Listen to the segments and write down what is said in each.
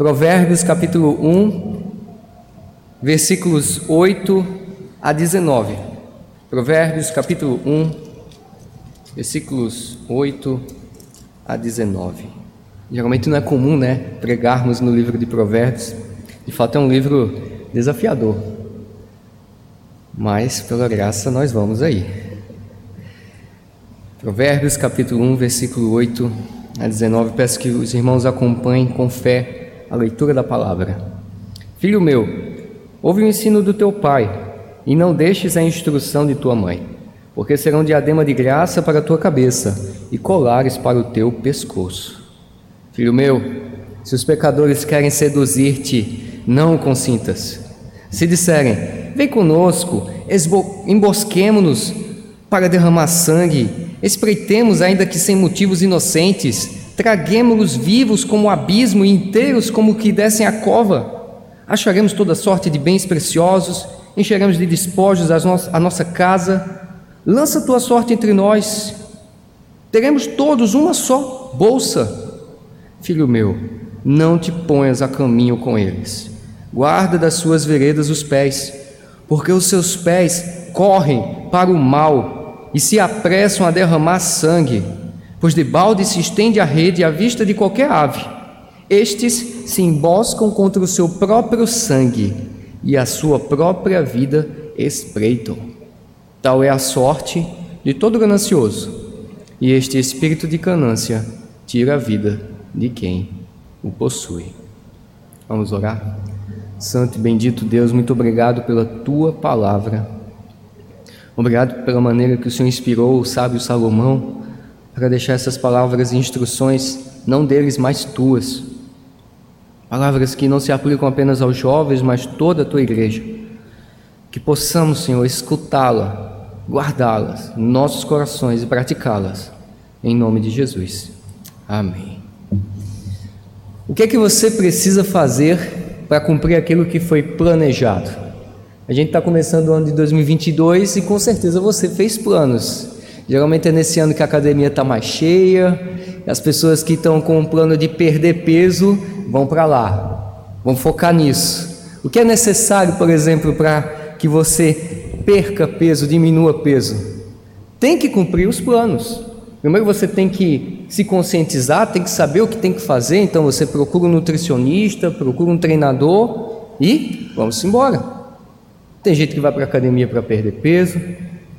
Provérbios capítulo 1, versículos 8 a 19. Provérbios capítulo 1, versículos 8 a 19. Geralmente não é comum, né, pregarmos no livro de Provérbios. De fato é um livro desafiador. Mas pela graça nós vamos aí. Provérbios capítulo 1, versículo 8 a 19. Peço que os irmãos acompanhem com fé a leitura da palavra. Filho meu, ouve o ensino do teu pai e não deixes a instrução de tua mãe, porque serão diadema de graça para a tua cabeça e colares para o teu pescoço. Filho meu, se os pecadores querem seduzir-te, não consintas. Se disserem, vem conosco, embosquemo-nos para derramar sangue Espreitemos, ainda que sem motivos inocentes, traguemos-los vivos como o abismo e inteiros como que descem a cova. Acharemos toda sorte de bens preciosos, encheremos de despojos a nossa casa. Lança tua sorte entre nós, teremos todos uma só bolsa. Filho meu, não te ponhas a caminho com eles, guarda das suas veredas os pés, porque os seus pés correm para o mal e se apressam a derramar sangue, pois de balde se estende a rede à vista de qualquer ave. Estes se emboscam contra o seu próprio sangue e a sua própria vida espreitam. Tal é a sorte de todo ganancioso, e este espírito de ganância tira a vida de quem o possui. Vamos orar? Santo e bendito Deus, muito obrigado pela tua palavra. Obrigado pela maneira que o Senhor inspirou o sábio Salomão para deixar essas palavras e instruções, não deles, mas tuas. Palavras que não se aplicam apenas aos jovens, mas toda a tua igreja. Que possamos, Senhor, escutá-la, guardá-las em nossos corações e praticá-las. Em nome de Jesus. Amém. O que é que você precisa fazer para cumprir aquilo que foi planejado? A gente está começando o ano de 2022 e com certeza você fez planos. Geralmente é nesse ano que a academia está mais cheia, as pessoas que estão com um plano de perder peso vão para lá, vão focar nisso. O que é necessário, por exemplo, para que você perca peso, diminua peso? Tem que cumprir os planos. Primeiro você tem que se conscientizar, tem que saber o que tem que fazer, então você procura um nutricionista, procura um treinador e vamos embora. Tem gente que vai para a academia para perder peso,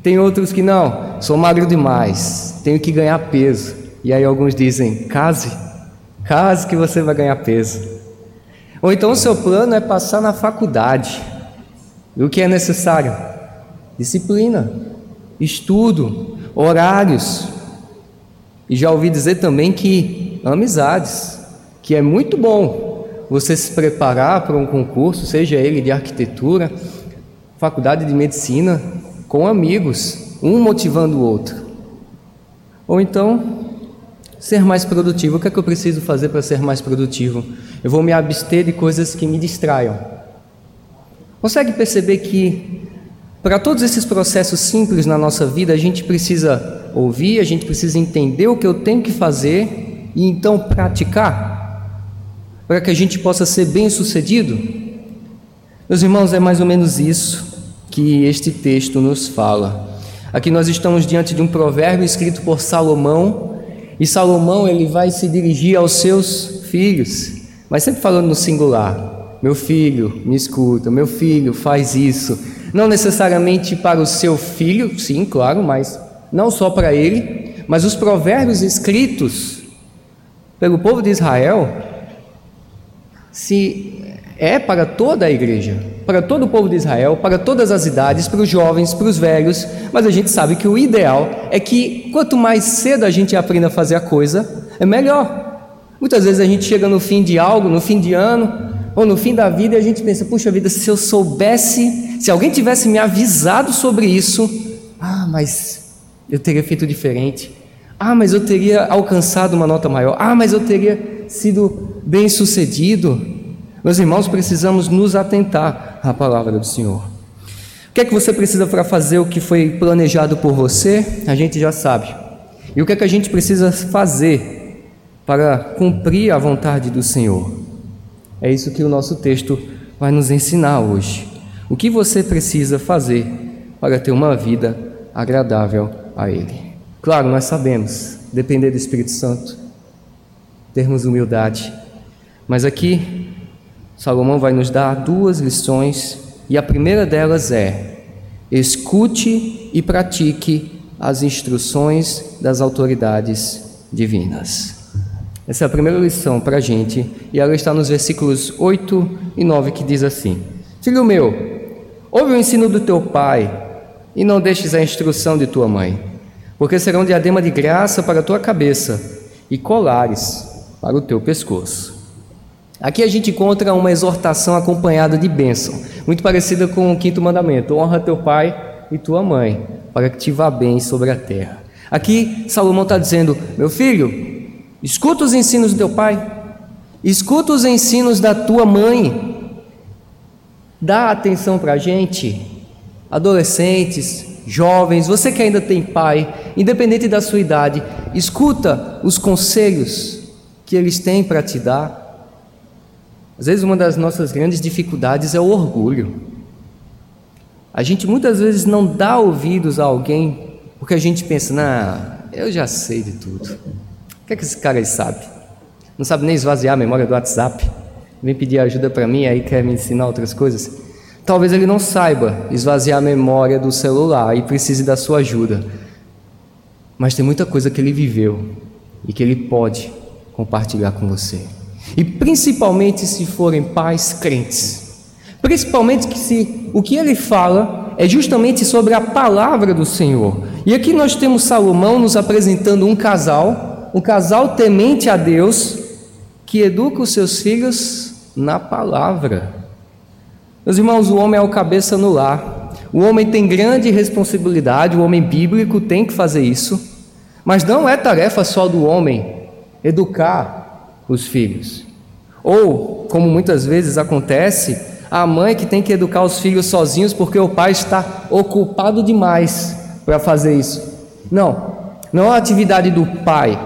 tem outros que não, sou magro demais, tenho que ganhar peso. E aí alguns dizem: case, case que você vai ganhar peso. Ou então o seu plano é passar na faculdade. E o que é necessário? Disciplina, estudo, horários. E já ouvi dizer também que amizades, que é muito bom você se preparar para um concurso, seja ele de arquitetura, faculdade de medicina com amigos, um motivando o outro. Ou então, ser mais produtivo. O que é que eu preciso fazer para ser mais produtivo? Eu vou me abster de coisas que me distraiam. Consegue perceber que para todos esses processos simples na nossa vida, a gente precisa ouvir, a gente precisa entender o que eu tenho que fazer e então praticar, para que a gente possa ser bem-sucedido? Meus irmãos, é mais ou menos isso que este texto nos fala. Aqui nós estamos diante de um provérbio escrito por Salomão, e Salomão ele vai se dirigir aos seus filhos, mas sempre falando no singular. Meu filho, me escuta, meu filho, faz isso. Não necessariamente para o seu filho, sim, claro, mas não só para ele, mas os provérbios escritos pelo povo de Israel se é para toda a igreja para todo o povo de Israel, para todas as idades, para os jovens, para os velhos, mas a gente sabe que o ideal é que quanto mais cedo a gente aprenda a fazer a coisa, é melhor. Muitas vezes a gente chega no fim de algo, no fim de ano, ou no fim da vida, e a gente pensa: puxa vida, se eu soubesse, se alguém tivesse me avisado sobre isso, ah, mas eu teria feito diferente. Ah, mas eu teria alcançado uma nota maior. Ah, mas eu teria sido bem sucedido. Meus irmãos, precisamos nos atentar à palavra do Senhor. O que é que você precisa para fazer o que foi planejado por você? A gente já sabe. E o que é que a gente precisa fazer para cumprir a vontade do Senhor? É isso que o nosso texto vai nos ensinar hoje. O que você precisa fazer para ter uma vida agradável a Ele? Claro, nós sabemos, depender do Espírito Santo, termos humildade, mas aqui Salomão vai nos dar duas lições e a primeira delas é: escute e pratique as instruções das autoridades divinas. Essa é a primeira lição para a gente, e ela está nos versículos 8 e 9, que diz assim: Filho meu, ouve o ensino do teu pai, e não deixes a instrução de tua mãe, porque serão diadema de graça para a tua cabeça e colares para o teu pescoço. Aqui a gente encontra uma exortação acompanhada de bênção, muito parecida com o quinto mandamento: honra teu pai e tua mãe, para que te vá bem sobre a terra. Aqui Salomão está dizendo: meu filho, Escuta os ensinos do teu pai, escuta os ensinos da tua mãe. Dá atenção para a gente, adolescentes, jovens, você que ainda tem pai, independente da sua idade, escuta os conselhos que eles têm para te dar. Às vezes, uma das nossas grandes dificuldades é o orgulho. A gente muitas vezes não dá ouvidos a alguém porque a gente pensa, nah, eu já sei de tudo que é que esse cara aí sabe? Não sabe nem esvaziar a memória do WhatsApp. Vem pedir ajuda para mim, aí quer me ensinar outras coisas. Talvez ele não saiba esvaziar a memória do celular e precise da sua ajuda. Mas tem muita coisa que ele viveu e que ele pode compartilhar com você. E principalmente se forem pais crentes. Principalmente que se o que ele fala é justamente sobre a palavra do Senhor. E aqui nós temos Salomão nos apresentando um casal um casal temente a Deus que educa os seus filhos na palavra. Meus irmãos, o homem é o cabeça no lar. O homem tem grande responsabilidade, o homem bíblico tem que fazer isso, mas não é tarefa só do homem educar os filhos. Ou, como muitas vezes acontece, a mãe que tem que educar os filhos sozinhos porque o pai está ocupado demais para fazer isso. Não, não é atividade do pai,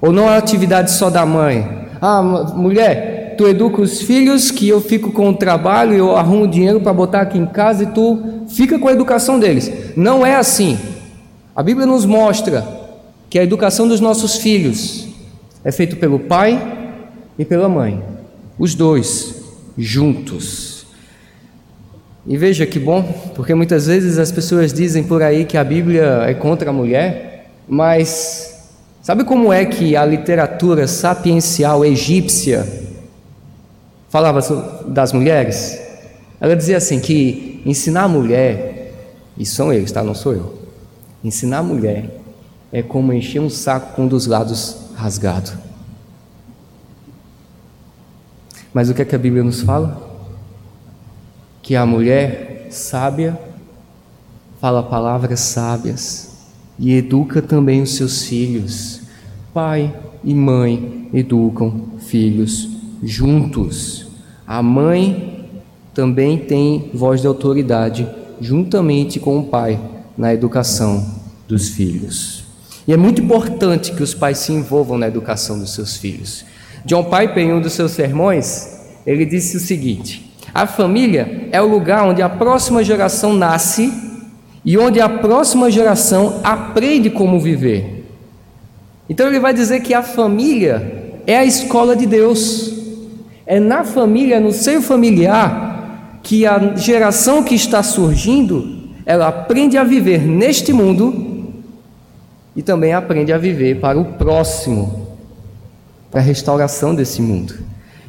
ou não é atividade só da mãe. Ah, mulher, tu educa os filhos que eu fico com o trabalho, eu arrumo dinheiro para botar aqui em casa e tu fica com a educação deles. Não é assim. A Bíblia nos mostra que a educação dos nossos filhos é feita pelo pai e pela mãe, os dois juntos. E veja que bom, porque muitas vezes as pessoas dizem por aí que a Bíblia é contra a mulher, mas Sabe como é que a literatura sapiencial egípcia falava das mulheres? Ela dizia assim que ensinar a mulher, e são eles, tá? Não sou eu. Ensinar a mulher é como encher um saco com um dos lados rasgado. Mas o que é que a Bíblia nos fala? Que a mulher sábia fala palavras sábias e educa também os seus filhos. Pai e mãe educam filhos juntos. A mãe também tem voz de autoridade juntamente com o pai na educação dos filhos. E é muito importante que os pais se envolvam na educação dos seus filhos. John Piper, em um dos seus sermões, ele disse o seguinte: a família é o lugar onde a próxima geração nasce e onde a próxima geração aprende como viver. Então ele vai dizer que a família é a escola de Deus. É na família, no seio familiar, que a geração que está surgindo, ela aprende a viver neste mundo e também aprende a viver para o próximo, para a restauração desse mundo.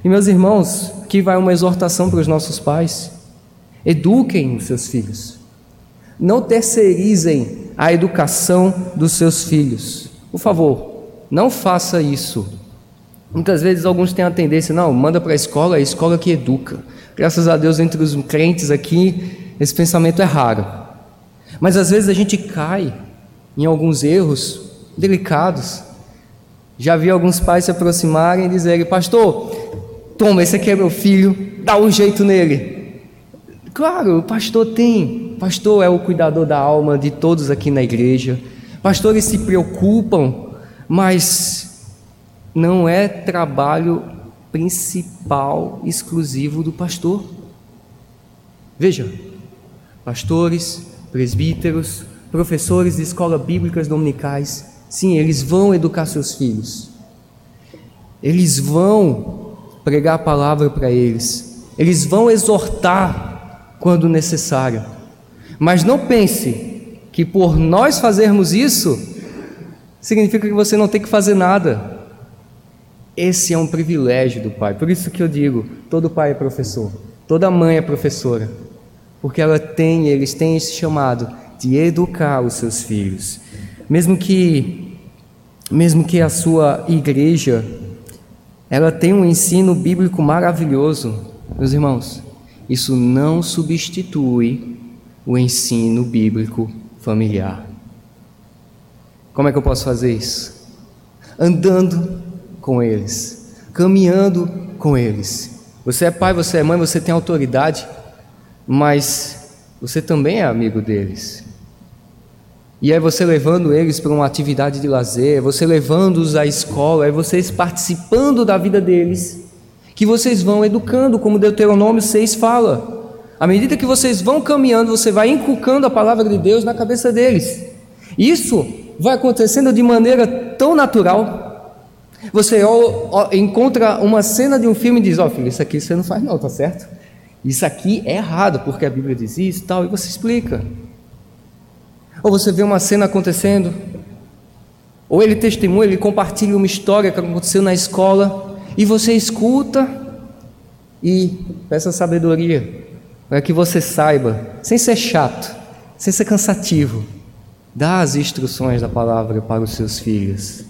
E meus irmãos, aqui vai uma exortação para os nossos pais: eduquem os seus filhos. Não terceirizem a educação dos seus filhos. Por favor, não faça isso. Muitas vezes alguns têm a tendência, não, manda para a escola, é a escola que educa. Graças a Deus, entre os crentes aqui, esse pensamento é raro. Mas às vezes a gente cai em alguns erros delicados. Já vi alguns pais se aproximarem e dizerem, pastor, toma, esse aqui é meu filho, dá um jeito nele. Claro, o pastor tem Pastor é o cuidador da alma de todos aqui na igreja. Pastores se preocupam, mas não é trabalho principal, exclusivo do pastor. Veja, pastores, presbíteros, professores de escolas bíblicas dominicais, sim, eles vão educar seus filhos. Eles vão pregar a palavra para eles. Eles vão exortar quando necessário. Mas não pense que por nós fazermos isso, significa que você não tem que fazer nada. Esse é um privilégio do pai. Por isso que eu digo, todo pai é professor, toda mãe é professora. Porque ela tem, eles têm esse chamado de educar os seus filhos. Mesmo que mesmo que a sua igreja ela tenha um ensino bíblico maravilhoso, meus irmãos, isso não substitui o ensino bíblico familiar. Como é que eu posso fazer isso? Andando com eles, caminhando com eles. Você é pai, você é mãe, você tem autoridade, mas você também é amigo deles. E é você levando eles para uma atividade de lazer, é você levando-os à escola, é vocês participando da vida deles, que vocês vão educando, como Deuteronômio 6 fala. À medida que vocês vão caminhando, você vai inculcando a palavra de Deus na cabeça deles. Isso vai acontecendo de maneira tão natural. Você encontra uma cena de um filme e diz: Ó, oh, filho, isso aqui você não faz, não, tá certo? Isso aqui é errado, porque a Bíblia diz isso e tal, e você explica. Ou você vê uma cena acontecendo, ou ele testemunha, ele compartilha uma história que aconteceu na escola, e você escuta e peça sabedoria para que você saiba, sem ser chato, sem ser cansativo, dar as instruções da palavra para os seus filhos.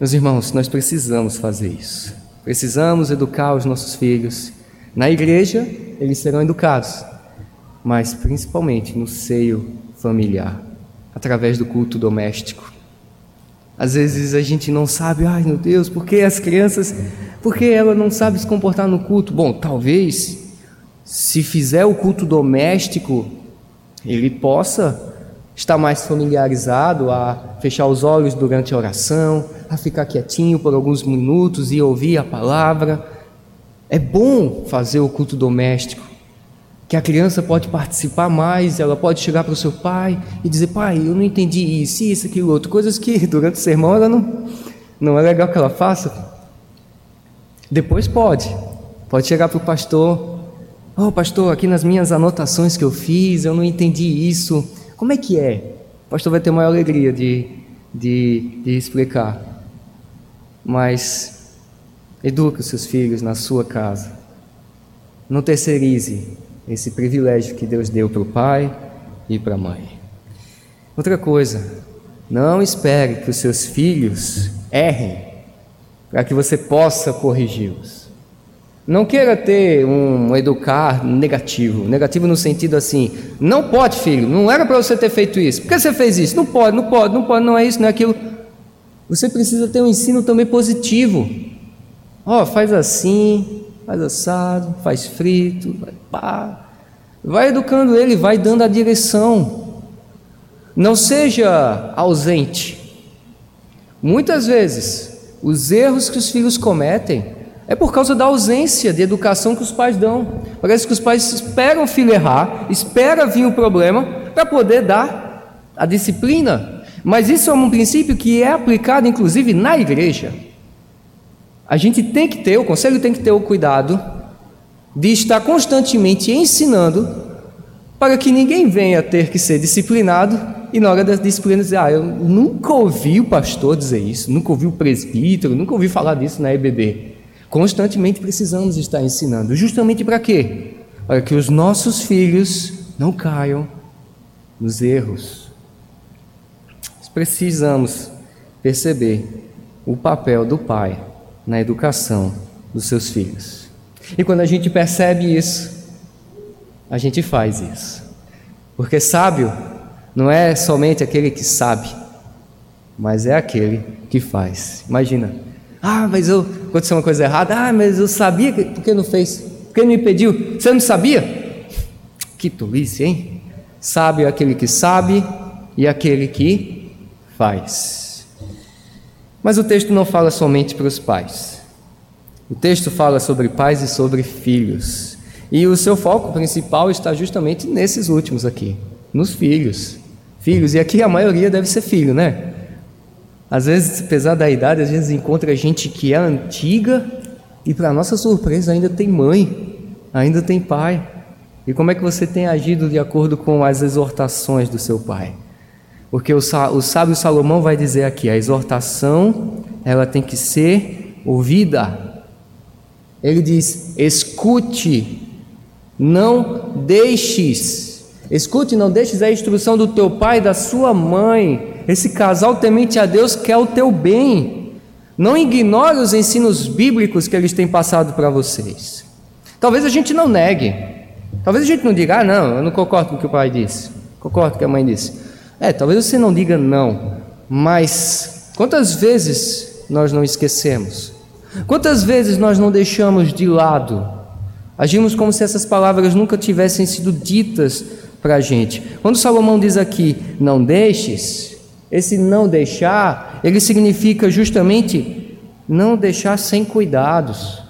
Meus irmãos, nós precisamos fazer isso. Precisamos educar os nossos filhos. Na igreja, eles serão educados, mas principalmente no seio familiar, através do culto doméstico. Às vezes a gente não sabe, ai meu Deus, por que as crianças, por que ela não sabe se comportar no culto? Bom, talvez se fizer o culto doméstico, ele possa estar mais familiarizado a fechar os olhos durante a oração, a ficar quietinho por alguns minutos e ouvir a palavra. É bom fazer o culto doméstico, que a criança pode participar mais, ela pode chegar para o seu pai e dizer: Pai, eu não entendi isso, isso, aquilo, outro, coisas que durante o sermão ela não, não é legal que ela faça. Depois pode, pode chegar para o pastor Oh, pastor, aqui nas minhas anotações que eu fiz, eu não entendi isso. Como é que é? O pastor vai ter maior alegria de, de, de explicar. Mas eduque os seus filhos na sua casa. Não terceirize esse privilégio que Deus deu para o pai e para a mãe. Outra coisa, não espere que os seus filhos errem para que você possa corrigi-los. Não queira ter um educar negativo, negativo no sentido assim, não pode, filho, não era para você ter feito isso. Por que você fez isso? Não pode, não pode, não pode, não é isso, não é aquilo. Você precisa ter um ensino também positivo. Ó, oh, faz assim, faz assado, faz frito, vai pá. Vai educando ele, vai dando a direção. Não seja ausente. Muitas vezes, os erros que os filhos cometem é por causa da ausência de educação que os pais dão. Parece que os pais esperam o filho errar, espera vir o problema para poder dar a disciplina. Mas isso é um princípio que é aplicado inclusive na igreja. A gente tem que ter, o conselho tem que ter o cuidado de estar constantemente ensinando para que ninguém venha ter que ser disciplinado e na hora da disciplina dizer: Ah, eu nunca ouvi o pastor dizer isso, nunca ouvi o presbítero, nunca ouvi falar disso na EBD. Constantemente precisamos estar ensinando. Justamente para quê? Para que os nossos filhos não caiam nos erros. Precisamos perceber o papel do pai na educação dos seus filhos. E quando a gente percebe isso, a gente faz isso. Porque sábio não é somente aquele que sabe, mas é aquele que faz. Imagina, ah, mas eu aconteceu uma coisa errada. Ah, mas eu sabia que, por que não fez? Por que não impediu? Você não sabia? Que tolice, hein? Sábio é aquele que sabe e aquele que faz. Mas o texto não fala somente para os pais. O texto fala sobre pais e sobre filhos. E o seu foco principal está justamente nesses últimos aqui, nos filhos. Filhos, e aqui a maioria deve ser filho, né? Às vezes, apesar da idade, às vezes encontra gente que é antiga e, para nossa surpresa, ainda tem mãe, ainda tem pai. E como é que você tem agido de acordo com as exortações do seu pai? Porque o, o sábio Salomão vai dizer aqui: a exortação ela tem que ser ouvida. Ele diz: escute, não deixes. Escute, não deixes a instrução do teu pai e da sua mãe esse casal temente a Deus quer o teu bem. Não ignore os ensinos bíblicos que eles têm passado para vocês. Talvez a gente não negue. Talvez a gente não diga, ah, não, eu não concordo com o que o pai disse. Concordo com o que a mãe disse. É, talvez você não diga não. Mas quantas vezes nós não esquecemos? Quantas vezes nós não deixamos de lado? Agimos como se essas palavras nunca tivessem sido ditas para a gente. Quando Salomão diz aqui, não deixes, esse não deixar, ele significa justamente não deixar sem cuidados,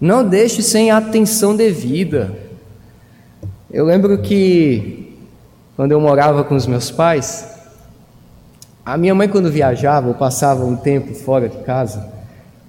não deixe sem atenção devida. Eu lembro que quando eu morava com os meus pais, a minha mãe quando viajava ou passava um tempo fora de casa,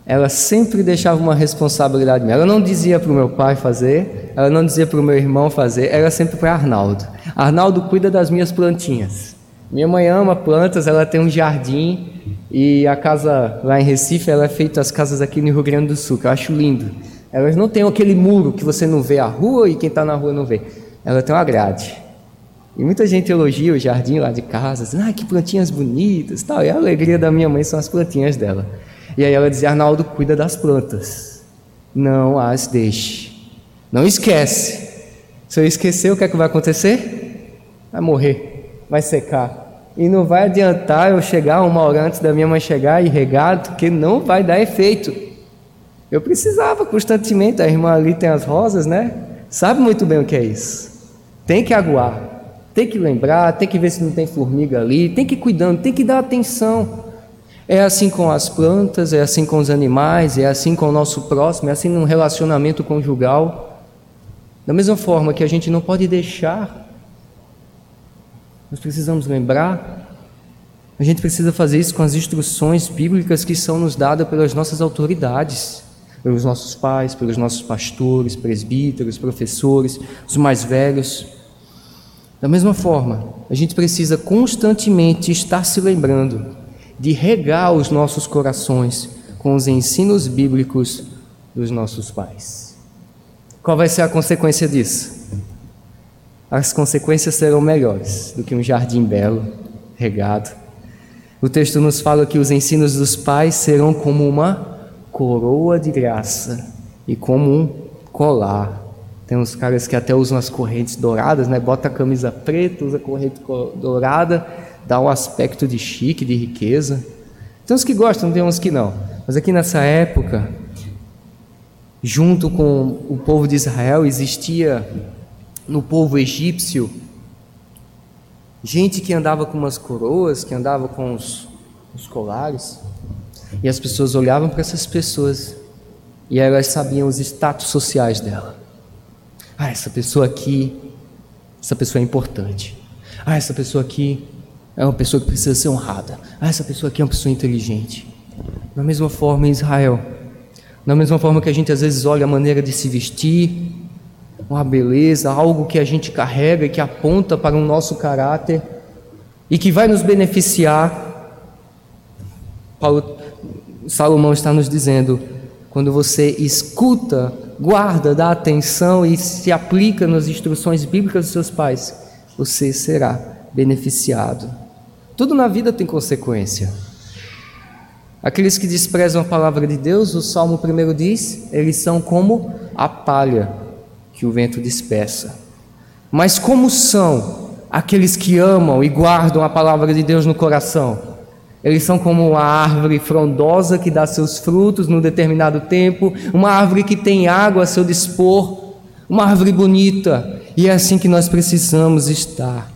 ela sempre deixava uma responsabilidade minha. Ela não dizia para o meu pai fazer, ela não dizia para o meu irmão fazer, era sempre para Arnaldo. Arnaldo cuida das minhas plantinhas. Minha mãe ama plantas, ela tem um jardim e a casa lá em Recife, ela é feita as casas aqui no Rio Grande do Sul, que eu acho lindo. Elas não têm aquele muro que você não vê a rua e quem está na rua não vê. Ela tem uma grade. E muita gente elogia o jardim lá de casa, diz, ah, que plantinhas bonitas, tal. E a alegria da minha mãe são as plantinhas dela. E aí ela dizia, Arnaldo, cuida das plantas. Não as deixe. Não esquece. Se eu esquecer, o que é que vai acontecer? Vai morrer vai secar. E não vai adiantar eu chegar uma hora antes da minha mãe chegar e regar, porque não vai dar efeito. Eu precisava constantemente, a irmã ali tem as rosas, né? Sabe muito bem o que é isso. Tem que aguar, tem que lembrar, tem que ver se não tem formiga ali, tem que ir cuidando, tem que dar atenção. É assim com as plantas, é assim com os animais, é assim com o nosso próximo, é assim num relacionamento conjugal. Da mesma forma que a gente não pode deixar nós precisamos lembrar, a gente precisa fazer isso com as instruções bíblicas que são nos dadas pelas nossas autoridades, pelos nossos pais, pelos nossos pastores, presbíteros, professores, os mais velhos. Da mesma forma, a gente precisa constantemente estar se lembrando de regar os nossos corações com os ensinos bíblicos dos nossos pais. Qual vai ser a consequência disso? as consequências serão melhores do que um jardim belo, regado. O texto nos fala que os ensinos dos pais serão como uma coroa de graça e como um colar. Tem uns caras que até usam as correntes douradas, né? Bota a camisa preta, usa a corrente dourada, dá um aspecto de chique, de riqueza. Tem uns que gostam, tem uns que não. Mas aqui nessa época, junto com o povo de Israel, existia no povo egípcio, gente que andava com umas coroas, que andava com os, os colares, e as pessoas olhavam para essas pessoas e elas sabiam os status sociais dela. Ah, essa pessoa aqui, essa pessoa é importante. Ah, essa pessoa aqui é uma pessoa que precisa ser honrada. Ah, essa pessoa aqui é uma pessoa inteligente. Da mesma forma em Israel, da mesma forma que a gente às vezes olha a maneira de se vestir, uma beleza, algo que a gente carrega e que aponta para o nosso caráter e que vai nos beneficiar. Paulo, Salomão está nos dizendo: quando você escuta, guarda, dá atenção e se aplica nas instruções bíblicas dos seus pais, você será beneficiado. Tudo na vida tem consequência. Aqueles que desprezam a palavra de Deus, o Salmo primeiro diz, eles são como a palha que o vento dispersa. Mas como são aqueles que amam e guardam a palavra de Deus no coração? Eles são como uma árvore frondosa que dá seus frutos num determinado tempo, uma árvore que tem água a seu dispor, uma árvore bonita. E é assim que nós precisamos estar,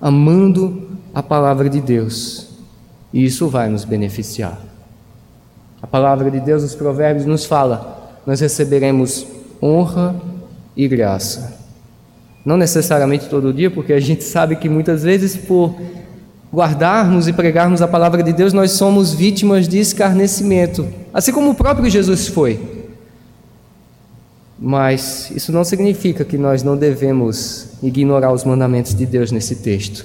amando a palavra de Deus. E isso vai nos beneficiar. palavra de Deus, os provérbios, nos fala: nós receberemos honra e graça. Não necessariamente todo dia, porque a gente sabe que muitas vezes, por guardarmos e pregarmos a palavra de Deus, nós somos vítimas de escarnecimento, assim como o próprio Jesus foi. Mas isso não significa que nós não devemos ignorar os mandamentos de Deus nesse texto.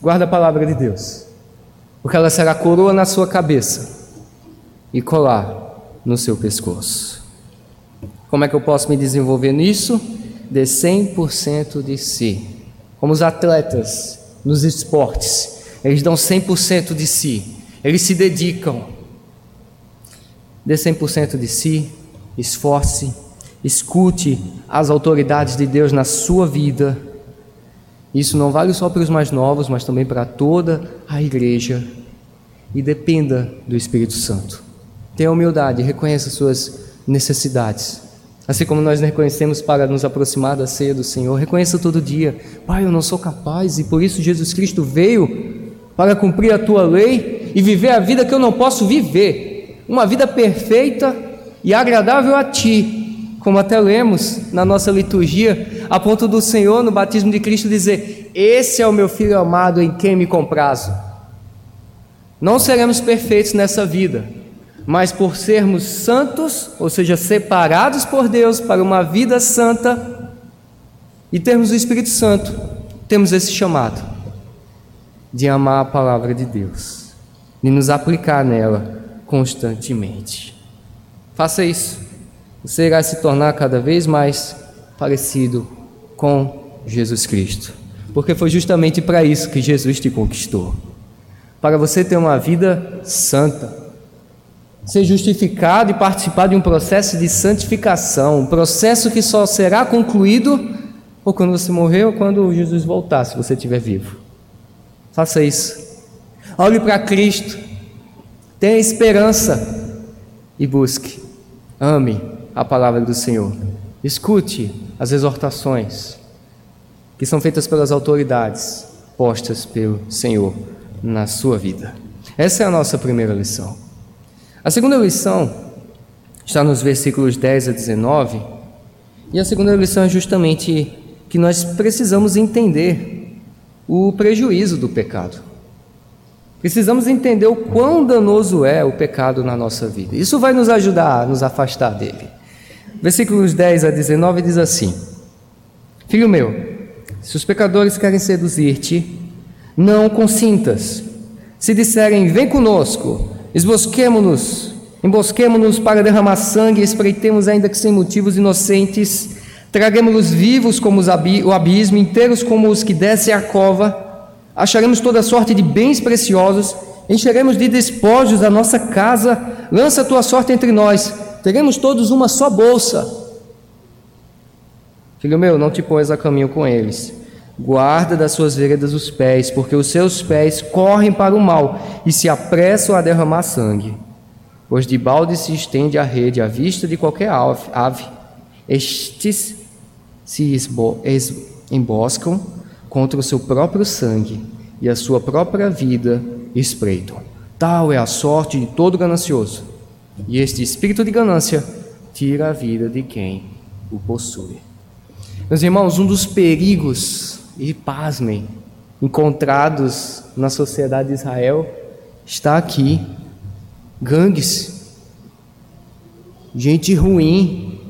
Guarda a palavra de Deus, porque ela será coroa na sua cabeça e colar no seu pescoço. Como é que eu posso me desenvolver nisso? De 100% de si. Como os atletas nos esportes, eles dão 100% de si, eles se dedicam. Dê 100% de si, esforce, escute as autoridades de Deus na sua vida. Isso não vale só para os mais novos, mas também para toda a igreja. E dependa do Espírito Santo. Tenha humildade, reconheça suas necessidades. Assim como nós reconhecemos para nos aproximar da ceia do Senhor, reconheça todo dia: Pai, eu não sou capaz e por isso Jesus Cristo veio para cumprir a tua lei e viver a vida que eu não posso viver, uma vida perfeita e agradável a ti, como até lemos na nossa liturgia, a ponto do Senhor no batismo de Cristo dizer: Esse é o meu filho amado em quem me comprazo. Não seremos perfeitos nessa vida, mas por sermos santos, ou seja, separados por Deus para uma vida santa, e termos o Espírito Santo, temos esse chamado de amar a palavra de Deus, de nos aplicar nela constantemente. Faça isso. Você irá se tornar cada vez mais parecido com Jesus Cristo. Porque foi justamente para isso que Jesus te conquistou. Para você ter uma vida santa, ser justificado e participar de um processo de santificação, um processo que só será concluído ou quando você morrer ou quando Jesus voltar, se você estiver vivo. Faça isso. Olhe para Cristo. Tenha esperança e busque. Ame a palavra do Senhor. Escute as exortações que são feitas pelas autoridades postas pelo Senhor na sua vida. Essa é a nossa primeira lição. A segunda lição está nos versículos 10 a 19, e a segunda lição é justamente que nós precisamos entender o prejuízo do pecado. Precisamos entender o quão danoso é o pecado na nossa vida. Isso vai nos ajudar a nos afastar dele. Versículos 10 a 19 diz assim: Filho meu, se os pecadores querem seduzir-te, não consintas. Se disserem, vem conosco, esbosquemo-nos, embosquemo-nos para derramar sangue espreitemos, ainda que sem motivos inocentes, Traguemos-los vivos como o abismo, inteiros como os que descem a cova. Acharemos toda sorte de bens preciosos. Encheremos de despojos a nossa casa. Lança a tua sorte entre nós. Teremos todos uma só bolsa. Filho meu, não te ponhas a caminho com eles. Guarda das suas veredas os pés, porque os seus pés correm para o mal e se apressam a derramar sangue. Pois de balde se estende a rede à vista de qualquer ave. Estes se emboscam contra o seu próprio sangue e a sua própria vida espreitam. Tal é a sorte de todo ganancioso, e este espírito de ganância tira a vida de quem o possui. Meus irmãos, um dos perigos, e pasmem, encontrados na sociedade de Israel está aqui: gangues, gente ruim,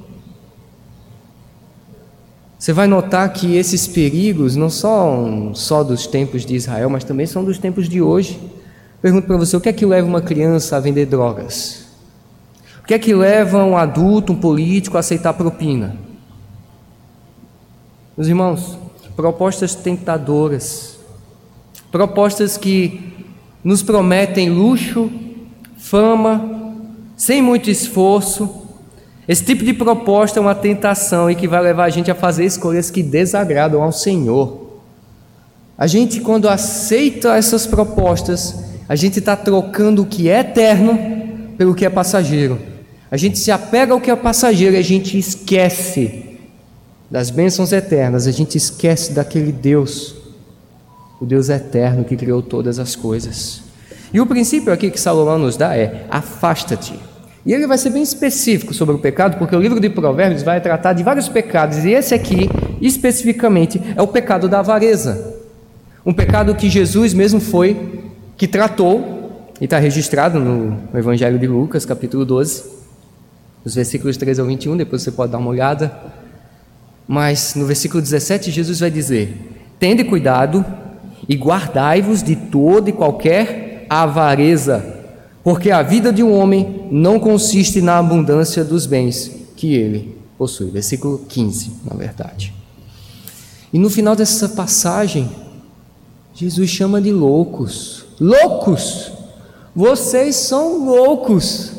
você vai notar que esses perigos não são só dos tempos de Israel, mas também são dos tempos de hoje. Pergunto para você: o que é que leva uma criança a vender drogas? O que é que leva um adulto, um político a aceitar propina? Meus irmãos, propostas tentadoras, propostas que nos prometem luxo, fama, sem muito esforço, esse tipo de proposta é uma tentação e que vai levar a gente a fazer escolhas que desagradam ao Senhor. A gente, quando aceita essas propostas, a gente está trocando o que é eterno pelo que é passageiro. A gente se apega ao que é passageiro e a gente esquece das bênçãos eternas, a gente esquece daquele Deus, o Deus eterno que criou todas as coisas. E o princípio aqui que Salomão nos dá é: afasta-te E ele vai ser bem específico sobre o pecado, porque o livro de Provérbios vai tratar de vários pecados, e esse aqui, especificamente, é o pecado da avareza. Um pecado que Jesus mesmo foi, que tratou, e está registrado no Evangelho de Lucas, capítulo 12, os versículos 13 ao 21, depois você pode dar uma olhada. Mas no versículo 17, Jesus vai dizer: Tende cuidado e guardai-vos de toda e qualquer avareza porque a vida de um homem não consiste na abundância dos bens que ele possui. Versículo 15, na verdade. E no final dessa passagem, Jesus chama de loucos. Loucos! Vocês são loucos,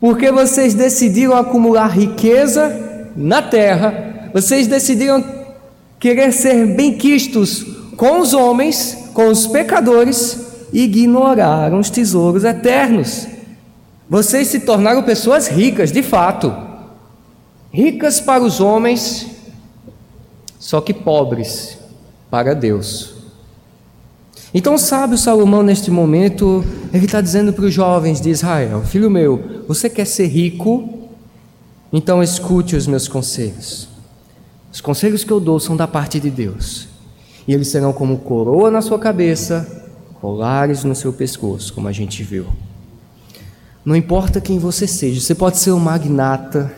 porque vocês decidiram acumular riqueza na terra, vocês decidiram querer ser bem-quistos com os homens, com os pecadores, ignoraram os tesouros eternos. Vocês se tornaram pessoas ricas, de fato. Ricas para os homens, só que pobres para Deus. Então, sabe o Salomão neste momento, ele está dizendo para os jovens de Israel: Filho meu, você quer ser rico? Então escute os meus conselhos. Os conselhos que eu dou são da parte de Deus, e eles serão como coroa na sua cabeça colares no seu pescoço, como a gente viu. Não importa quem você seja, você pode ser o magnata,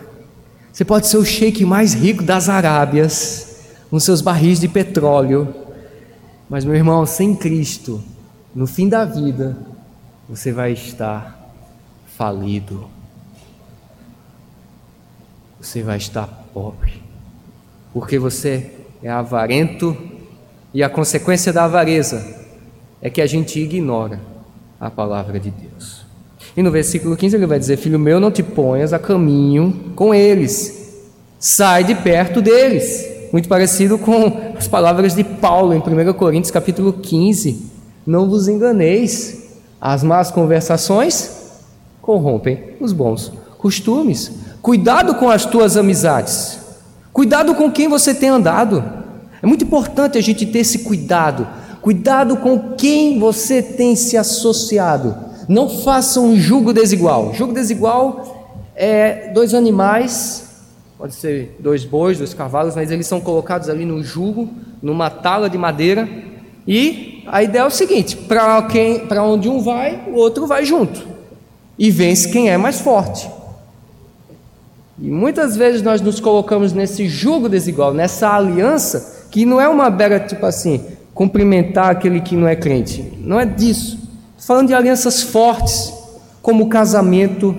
você pode ser o sheik mais rico das Arábias, com seus barris de petróleo, mas meu irmão, sem Cristo, no fim da vida, você vai estar falido. Você vai estar pobre, porque você é avarento e a consequência da avareza é que a gente ignora a palavra de Deus. E no versículo 15 ele vai dizer: Filho meu, não te ponhas a caminho com eles, sai de perto deles. Muito parecido com as palavras de Paulo em 1 Coríntios capítulo 15: Não vos enganeis, as más conversações corrompem os bons costumes. Cuidado com as tuas amizades, cuidado com quem você tem andado. É muito importante a gente ter esse cuidado Cuidado com quem você tem se associado. Não faça um jugo desigual. Jugo desigual é dois animais, pode ser dois bois, dois cavalos, mas eles são colocados ali no jugo, numa tala de madeira. E a ideia é o seguinte: para onde um vai, o outro vai junto. E vence quem é mais forte. E muitas vezes nós nos colocamos nesse jugo desigual, nessa aliança, que não é uma bela tipo assim, cumprimentar aquele que não é crente. Não é disso. Estou falando de alianças fortes, como o casamento.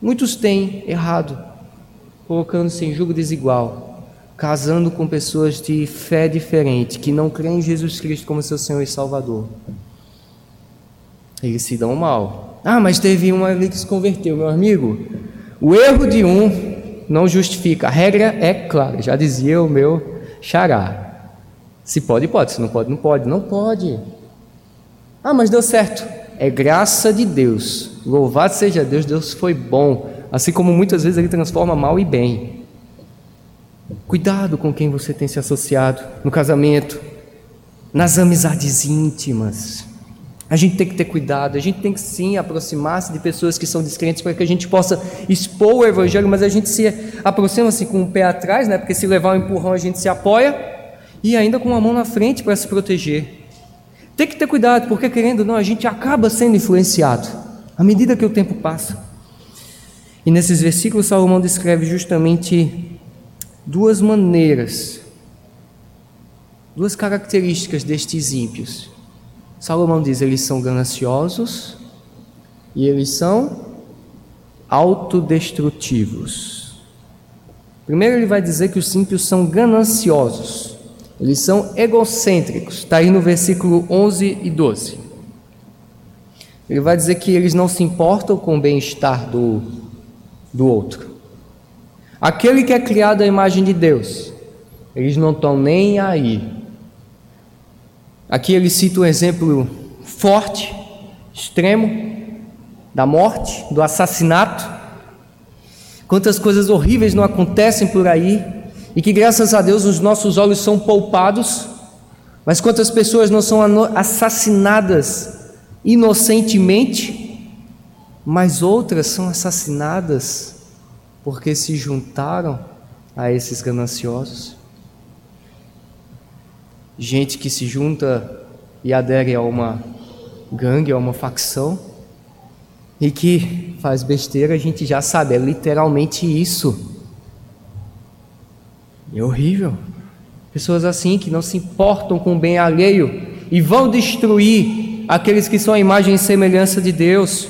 Muitos têm errado, colocando-se em julgo desigual, casando com pessoas de fé diferente, que não creem em Jesus Cristo como seu Senhor e Salvador. Eles se dão mal. Ah, mas teve um ali que se converteu, meu amigo. O erro de um não justifica. A regra é clara, já dizia o meu xará. Se pode, pode. Se não pode, não pode. Não pode. Ah, mas deu certo. É graça de Deus. Louvado seja Deus, Deus foi bom. Assim como muitas vezes Ele transforma mal e bem. Cuidado com quem você tem se associado no casamento, nas amizades íntimas. A gente tem que ter cuidado, a gente tem que sim aproximar-se de pessoas que são descrentes para que a gente possa expor o Evangelho, mas a gente se aproxima assim com o pé atrás, né? porque se levar um empurrão a gente se apoia, e ainda com uma mão na frente para se proteger. Tem que ter cuidado, porque querendo ou não, a gente acaba sendo influenciado à medida que o tempo passa. E nesses versículos, Salomão descreve justamente duas maneiras, duas características destes ímpios. Salomão diz: eles são gananciosos e eles são autodestrutivos. Primeiro, ele vai dizer que os ímpios são gananciosos. Eles são egocêntricos. Está aí no versículo 11 e 12. Ele vai dizer que eles não se importam com o bem-estar do, do outro. Aquele que é criado à imagem de Deus, eles não estão nem aí. Aqui ele cita um exemplo forte, extremo, da morte, do assassinato. Quantas coisas horríveis não acontecem por aí e que graças a Deus os nossos olhos são poupados, mas quantas pessoas não são assassinadas inocentemente? mas outras são assassinadas porque se juntaram a esses gananciosos. Gente que se junta e adere a uma gangue, a uma facção, e que faz besteira, a gente já sabe, é literalmente isso. É horrível. Pessoas assim que não se importam com o bem alheio e vão destruir aqueles que são a imagem e semelhança de Deus.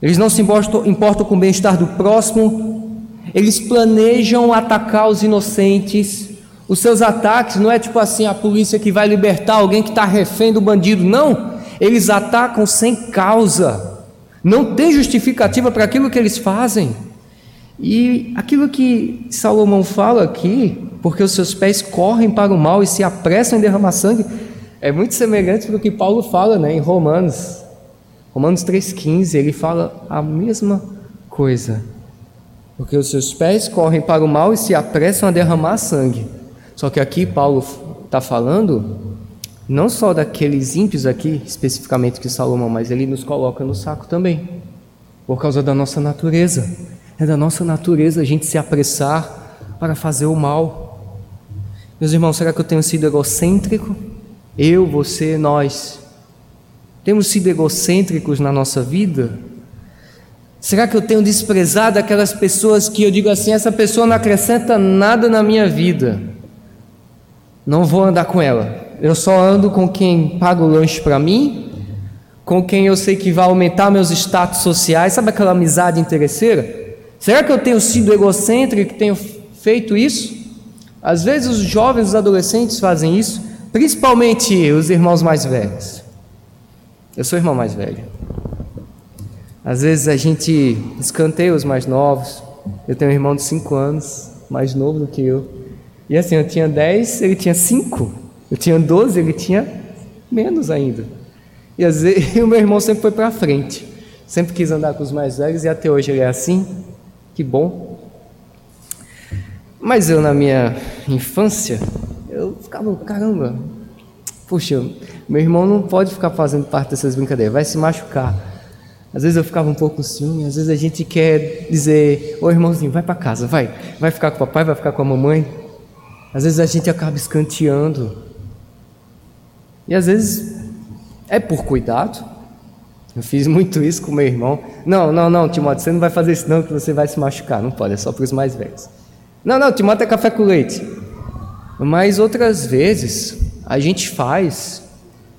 Eles não se importam, importam com o bem-estar do próximo, eles planejam atacar os inocentes. Os seus ataques não é tipo assim a polícia que vai libertar alguém que está refém do bandido, não. Eles atacam sem causa, não tem justificativa para aquilo que eles fazem. E aquilo que Salomão fala aqui, porque os seus pés correm para o mal e se apressam em derramar sangue, é muito semelhante com o que Paulo fala né, em Romanos. Romanos 3,15, ele fala a mesma coisa. Porque os seus pés correm para o mal e se apressam a derramar sangue. Só que aqui Paulo está falando não só daqueles ímpios aqui, especificamente que Salomão, mas ele nos coloca no saco também, por causa da nossa natureza. É da nossa natureza a gente se apressar para fazer o mal. Meus irmãos, será que eu tenho sido egocêntrico? Eu, você, nós. Temos sido egocêntricos na nossa vida? Será que eu tenho desprezado aquelas pessoas que eu digo assim: essa pessoa não acrescenta nada na minha vida? Não vou andar com ela. Eu só ando com quem paga o lanche para mim, com quem eu sei que vai aumentar meus status sociais. Sabe aquela amizade interesseira? Será que eu tenho sido egocêntrico e tenho feito isso? Às vezes os jovens, os adolescentes fazem isso, principalmente os irmãos mais velhos. Eu sou irmão mais velho. Às vezes a gente escanteia os mais novos. Eu tenho um irmão de 5 anos, mais novo do que eu. E assim, eu tinha 10, ele tinha 5. Eu tinha 12, ele tinha menos ainda. E às vezes o meu irmão sempre foi para frente. Sempre quis andar com os mais velhos e até hoje ele é assim. Que bom. Mas eu, na minha infância, eu ficava, caramba, puxa, meu irmão não pode ficar fazendo parte dessas brincadeiras, vai se machucar. Às vezes eu ficava um pouco ciúme, às vezes a gente quer dizer, ô irmãozinho, vai para casa, vai, vai ficar com o papai, vai ficar com a mamãe. Às vezes a gente acaba escanteando. E às vezes é por cuidado. Eu fiz muito isso com meu irmão. Não, não, não, Timóteo, você não vai fazer isso não, que você vai se machucar. Não pode, é só para os mais velhos. Não, não, Timóteo é café com leite. Mas outras vezes a gente faz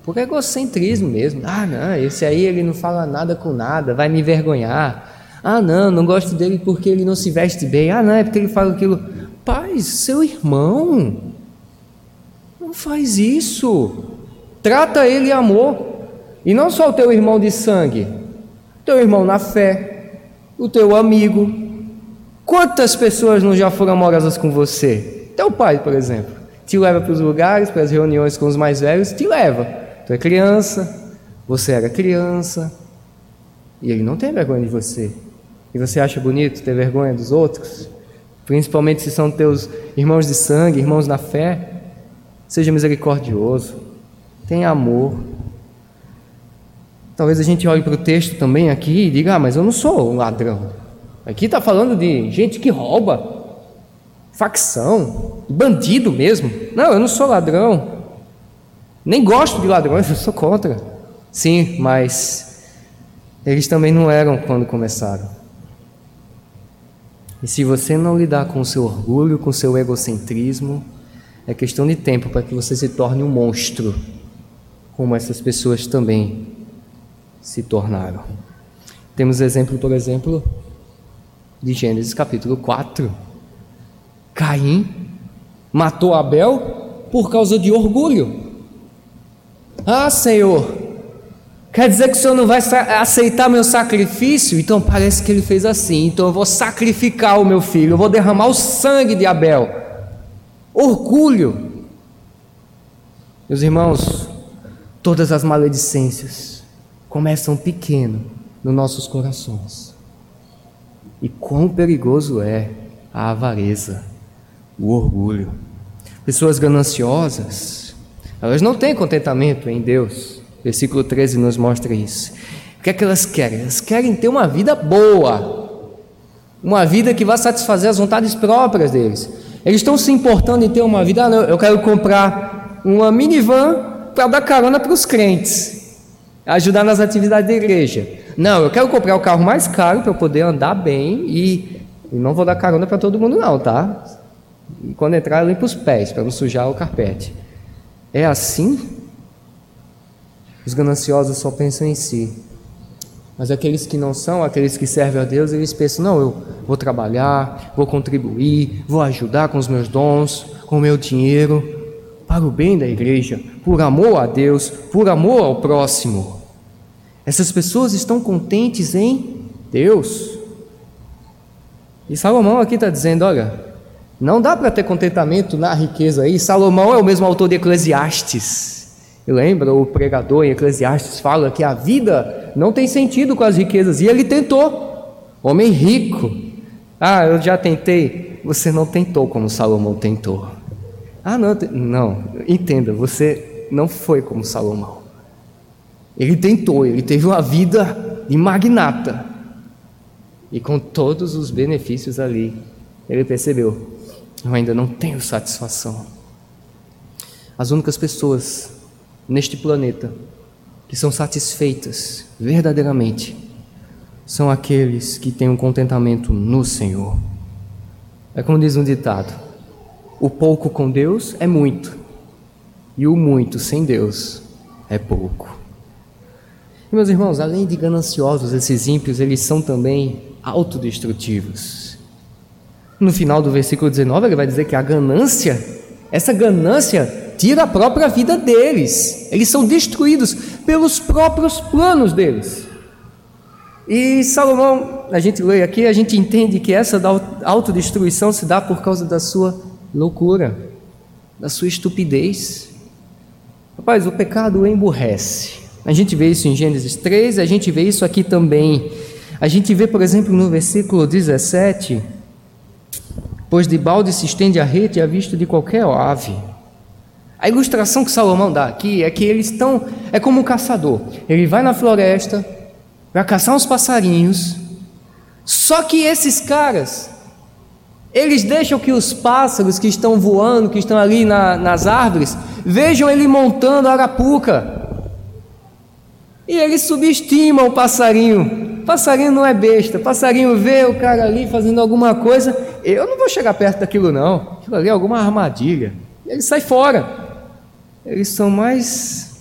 por egocentrismo mesmo. Ah, não, esse aí ele não fala nada com nada, vai me envergonhar. Ah, não, não gosto dele porque ele não se veste bem. Ah, não, é porque ele fala aquilo. Paz, seu irmão, não faz isso. Trata ele amor. E não só o teu irmão de sangue, teu irmão na fé, o teu amigo. Quantas pessoas não já foram amorosas com você? Teu pai, por exemplo, te leva para os lugares, para as reuniões com os mais velhos, te leva. Tu é criança, você era criança, e ele não tem vergonha de você. E você acha bonito ter vergonha dos outros? principalmente se são teus irmãos de sangue, irmãos na fé, seja misericordioso, tenha amor. Talvez a gente olhe para o texto também aqui e diga: Ah, mas eu não sou um ladrão. Aqui está falando de gente que rouba, facção, bandido mesmo. Não, eu não sou ladrão. Nem gosto de ladrões, eu sou contra. Sim, mas eles também não eram quando começaram. E se você não lidar com o seu orgulho, com o seu egocentrismo, é questão de tempo para que você se torne um monstro, como essas pessoas também se tornaram. Temos exemplo, por exemplo, de Gênesis capítulo 4. Caim matou Abel por causa de orgulho. Ah, Senhor, Quer dizer que o Senhor não vai aceitar meu sacrifício? Então parece que ele fez assim. Então eu vou sacrificar o meu filho, eu vou derramar o sangue de Abel. Orgulho. Meus irmãos, todas as maledicências começam pequeno nos nossos corações. E quão perigoso é a avareza, o orgulho. Pessoas gananciosas, elas não têm contentamento em Deus Versículo 13 nos mostra isso. O que é que elas querem? Elas querem ter uma vida boa, uma vida que vá satisfazer as vontades próprias deles. Eles estão se importando em ter uma vida, ah, não, eu quero comprar uma minivan para dar carona para os crentes, ajudar nas atividades da igreja. Não, eu quero comprar o carro mais caro para eu poder andar bem e, e não vou dar carona para todo mundo não, tá? E quando entrar, limpa os pés para não sujar o carpete. É assim? Os gananciosos só pensam em si. Mas aqueles que não são, aqueles que servem a Deus, eles pensam: não, eu vou trabalhar, vou contribuir, vou ajudar com os meus dons, com o meu dinheiro, para o bem da igreja, por amor a Deus, por amor ao próximo. Essas pessoas estão contentes em Deus. E Salomão aqui está dizendo: olha, não dá para ter contentamento na riqueza aí. Salomão é o mesmo autor de Eclesiastes. E lembra, o pregador em Eclesiastes fala que a vida não tem sentido com as riquezas. E ele tentou. Homem rico. Ah, eu já tentei. Você não tentou como Salomão tentou. Ah, não, não. Entenda, você não foi como Salomão. Ele tentou, ele teve uma vida de magnata. E com todos os benefícios ali, ele percebeu: eu ainda não tenho satisfação. As únicas pessoas neste planeta que são satisfeitas verdadeiramente são aqueles que têm um contentamento no Senhor. É como diz um ditado: o pouco com Deus é muito, e o muito sem Deus é pouco. E meus irmãos, além de gananciosos, esses ímpios, eles são também autodestrutivos. No final do versículo 19, ele vai dizer que a ganância, essa ganância tira a própria vida deles. Eles são destruídos pelos próprios planos deles. E Salomão, a gente lê aqui, a gente entende que essa autodestruição se dá por causa da sua loucura, da sua estupidez. Rapaz, o pecado emburrece. A gente vê isso em Gênesis 3, a gente vê isso aqui também. A gente vê, por exemplo, no versículo 17: Pois de balde se estende a rede à vista de qualquer ave. A ilustração que Salomão dá aqui é que eles estão. É como um caçador. Ele vai na floresta para caçar uns passarinhos. Só que esses caras, eles deixam que os pássaros que estão voando, que estão ali na, nas árvores, vejam ele montando a arapuca. E eles subestimam o passarinho. Passarinho não é besta. Passarinho vê o cara ali fazendo alguma coisa. Eu não vou chegar perto daquilo, não. Aquilo ali é alguma armadilha. Ele sai fora eles são mais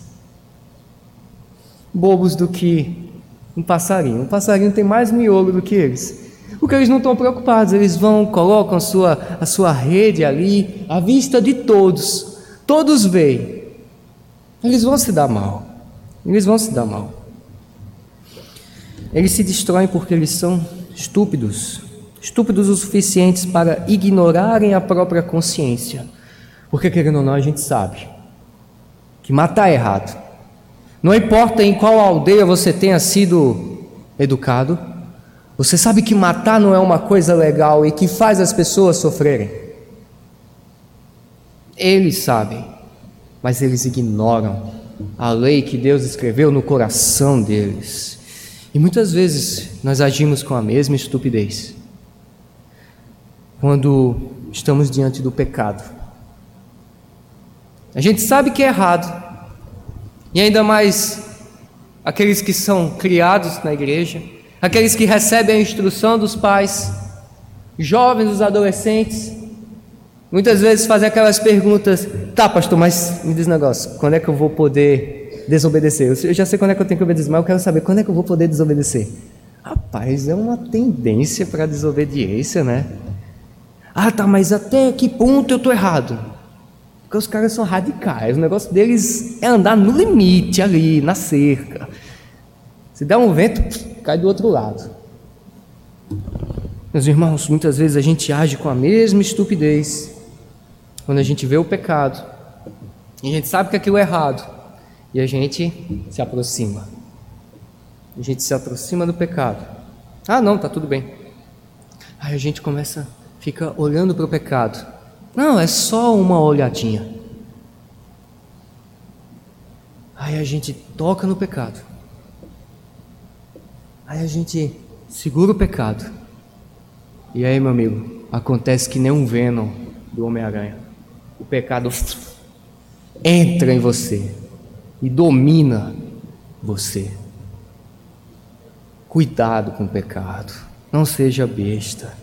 bobos do que um passarinho. Um passarinho tem mais miolo do que eles. Porque eles não estão preocupados, eles vão, colocam a sua, a sua rede ali, à vista de todos. Todos veem. Eles vão se dar mal. Eles vão se dar mal. Eles se destroem porque eles são estúpidos. Estúpidos o suficientes para ignorarem a própria consciência. Porque, querendo ou não, a gente sabe que matar é errado. Não importa em qual aldeia você tenha sido educado, você sabe que matar não é uma coisa legal e que faz as pessoas sofrerem. Eles sabem, mas eles ignoram a lei que Deus escreveu no coração deles. E muitas vezes nós agimos com a mesma estupidez. Quando estamos diante do pecado, a gente sabe que é errado. E ainda mais aqueles que são criados na igreja, aqueles que recebem a instrução dos pais, jovens, os adolescentes, muitas vezes fazem aquelas perguntas: tá, pastor, mas me diz um negócio, quando é que eu vou poder desobedecer? Eu já sei quando é que eu tenho que obedecer, mas eu quero saber quando é que eu vou poder desobedecer. Rapaz, é uma tendência para desobediência, né? Ah, tá, mas até que ponto eu estou errado? Porque os caras são radicais, o negócio deles é andar no limite ali, na cerca. Se der um vento, cai do outro lado. Meus irmãos, muitas vezes a gente age com a mesma estupidez quando a gente vê o pecado e a gente sabe que aquilo é errado e a gente se aproxima. A gente se aproxima do pecado. Ah, não, tá tudo bem. Aí a gente começa, fica olhando para o pecado não, é só uma olhadinha. Aí a gente toca no pecado. Aí a gente segura o pecado. E aí, meu amigo, acontece que nem um Venom do Homem-Aranha. O pecado entra em você e domina você. Cuidado com o pecado, não seja besta.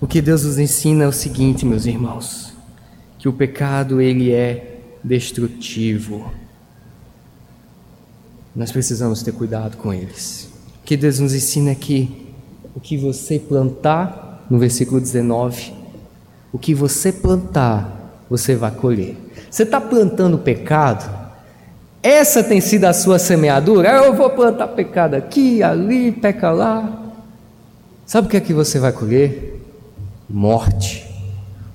O que Deus nos ensina é o seguinte, meus irmãos, que o pecado ele é destrutivo. Nós precisamos ter cuidado com eles. O que Deus nos ensina é que o que você plantar, no versículo 19, o que você plantar, você vai colher. Você está plantando pecado? Essa tem sido a sua semeadura? Eu vou plantar pecado aqui, ali, peca lá. Sabe o que é que você vai colher? Morte.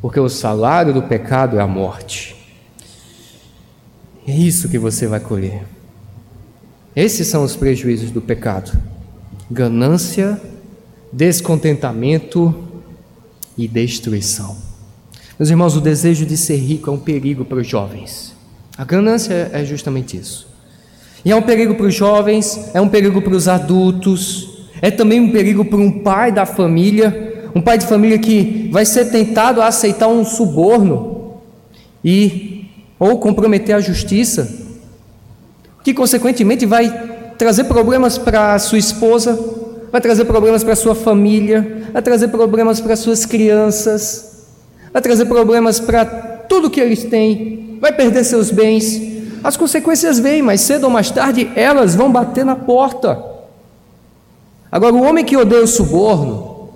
Porque o salário do pecado é a morte. É isso que você vai colher. Esses são os prejuízos do pecado: ganância, descontentamento e destruição. Meus irmãos, o desejo de ser rico é um perigo para os jovens. A ganância é justamente isso. E é um perigo para os jovens, é um perigo para os adultos, é também um perigo para um pai da família, um pai de família que vai ser tentado a aceitar um suborno e ou comprometer a justiça, que consequentemente vai trazer problemas para sua esposa, vai trazer problemas para sua família, vai trazer problemas para suas crianças, vai trazer problemas para tudo que eles têm, vai perder seus bens. As consequências vêm, mas cedo ou mais tarde elas vão bater na porta. Agora, o homem que odeia o suborno,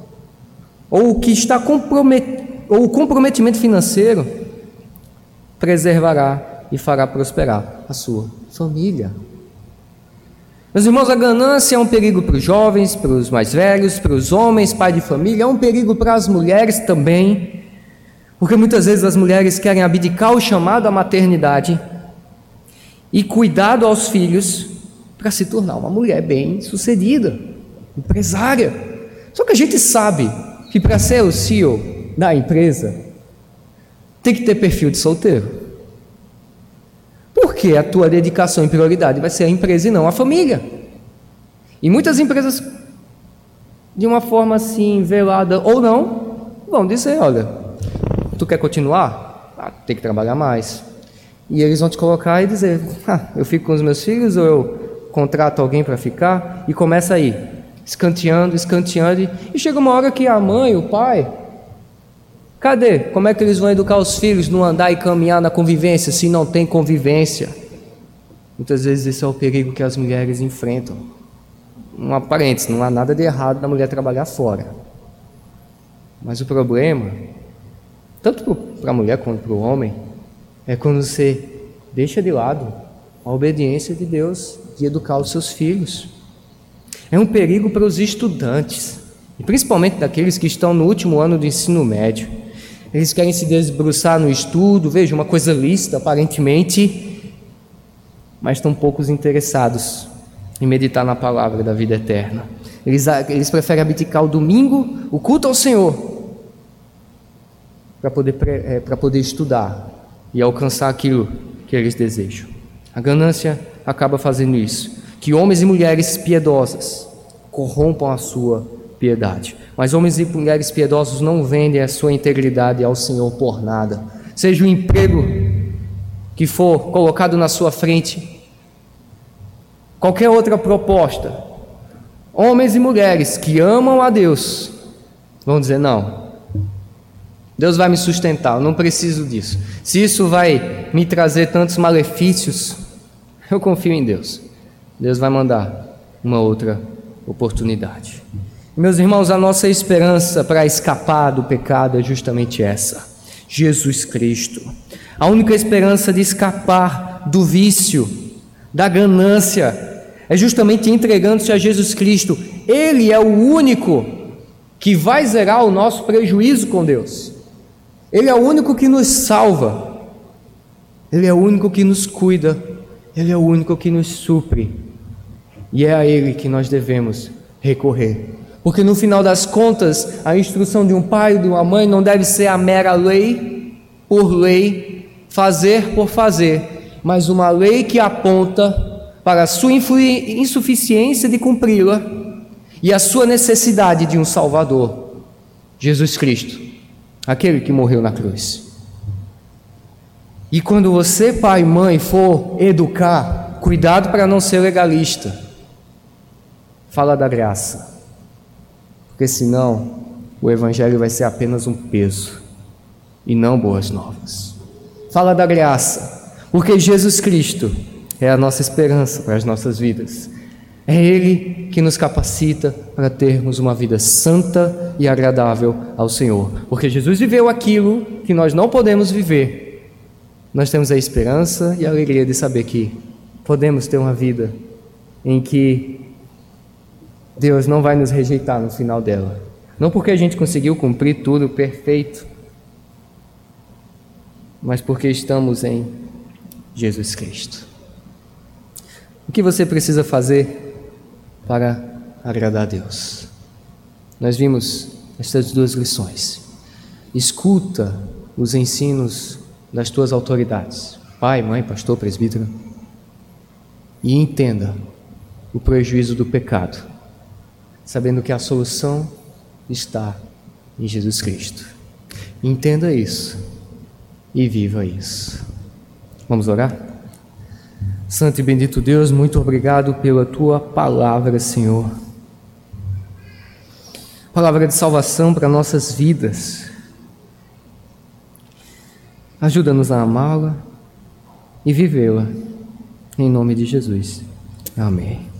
ou que está compromet... ou o comprometimento financeiro, preservará e fará prosperar a sua família. Meus irmãos, a ganância é um perigo para os jovens, para os mais velhos, para os homens, pai de família, é um perigo para as mulheres também. Porque muitas vezes as mulheres querem abdicar o chamado à maternidade e cuidado aos filhos para se tornar uma mulher bem-sucedida, empresária. Só que a gente sabe que para ser o CEO da empresa tem que ter perfil de solteiro. Porque a tua dedicação e prioridade vai ser a empresa e não a família. E muitas empresas, de uma forma assim, velada ou não, vão dizer: olha, Tu quer continuar? Ah, tem que trabalhar mais. E eles vão te colocar e dizer: ah, eu fico com os meus filhos ou eu contrato alguém para ficar? E começa aí, escanteando, escanteando. E chega uma hora que a mãe, o pai, cadê? Como é que eles vão educar os filhos no andar e caminhar na convivência se não tem convivência? Muitas vezes esse é o perigo que as mulheres enfrentam. Um parênteses, não há nada de errado na mulher trabalhar fora. Mas o problema tanto para a mulher quanto para o homem, é quando você deixa de lado a obediência de Deus de educar os seus filhos. É um perigo para os estudantes, e principalmente daqueles que estão no último ano do ensino médio. Eles querem se debruçar no estudo, veja, uma coisa lícita aparentemente, mas estão poucos interessados em meditar na palavra da vida eterna. Eles, eles preferem abdicar o domingo, o culto ao Senhor, para poder, é, poder estudar e alcançar aquilo que eles desejam. A ganância acaba fazendo isso. Que homens e mulheres piedosas corrompam a sua piedade. Mas homens e mulheres piedosos não vendem a sua integridade ao Senhor por nada. Seja o emprego que for colocado na sua frente, qualquer outra proposta, homens e mulheres que amam a Deus vão dizer: não, Deus vai me sustentar, eu não preciso disso. Se isso vai me trazer tantos malefícios, eu confio em Deus. Deus vai mandar uma outra oportunidade. Meus irmãos, a nossa esperança para escapar do pecado é justamente essa: Jesus Cristo. A única esperança de escapar do vício, da ganância, é justamente entregando-se a Jesus Cristo. Ele é o único que vai zerar o nosso prejuízo com Deus. Ele é o único que nos salva, Ele é o único que nos cuida, Ele é o único que nos supre, e é a Ele que nós devemos recorrer. Porque no final das contas, a instrução de um pai ou de uma mãe não deve ser a mera lei por lei, fazer por fazer, mas uma lei que aponta para a sua insuficiência de cumpri-la e a sua necessidade de um Salvador, Jesus Cristo, aquele que morreu na cruz. E quando você, pai e mãe, for educar, cuidado para não ser legalista. Fala da graça. Porque senão o evangelho vai ser apenas um peso e não boas novas. Fala da graça, porque Jesus Cristo é a nossa esperança para as nossas vidas. É Ele que nos capacita para termos uma vida santa e agradável ao Senhor. Porque Jesus viveu aquilo que nós não podemos viver. Nós temos a esperança e a alegria de saber que podemos ter uma vida em que Deus não vai nos rejeitar no final dela. Não porque a gente conseguiu cumprir tudo perfeito, mas porque estamos em Jesus Cristo. O que você precisa fazer para agradar a Deus? Nós vimos estas duas lições. Escuta os ensinos das tuas autoridades, pai, mãe, pastor, presbítero, e entenda o prejuízo do pecado, sabendo que a solução está em Jesus Cristo. Entenda isso e viva isso. Vamos orar? Santo e bendito Deus, muito obrigado pela tua palavra, Senhor. Palavra de salvação para nossas vidas. Ajuda-nos a amá-la e vivê-la. Em nome de Jesus. Amém.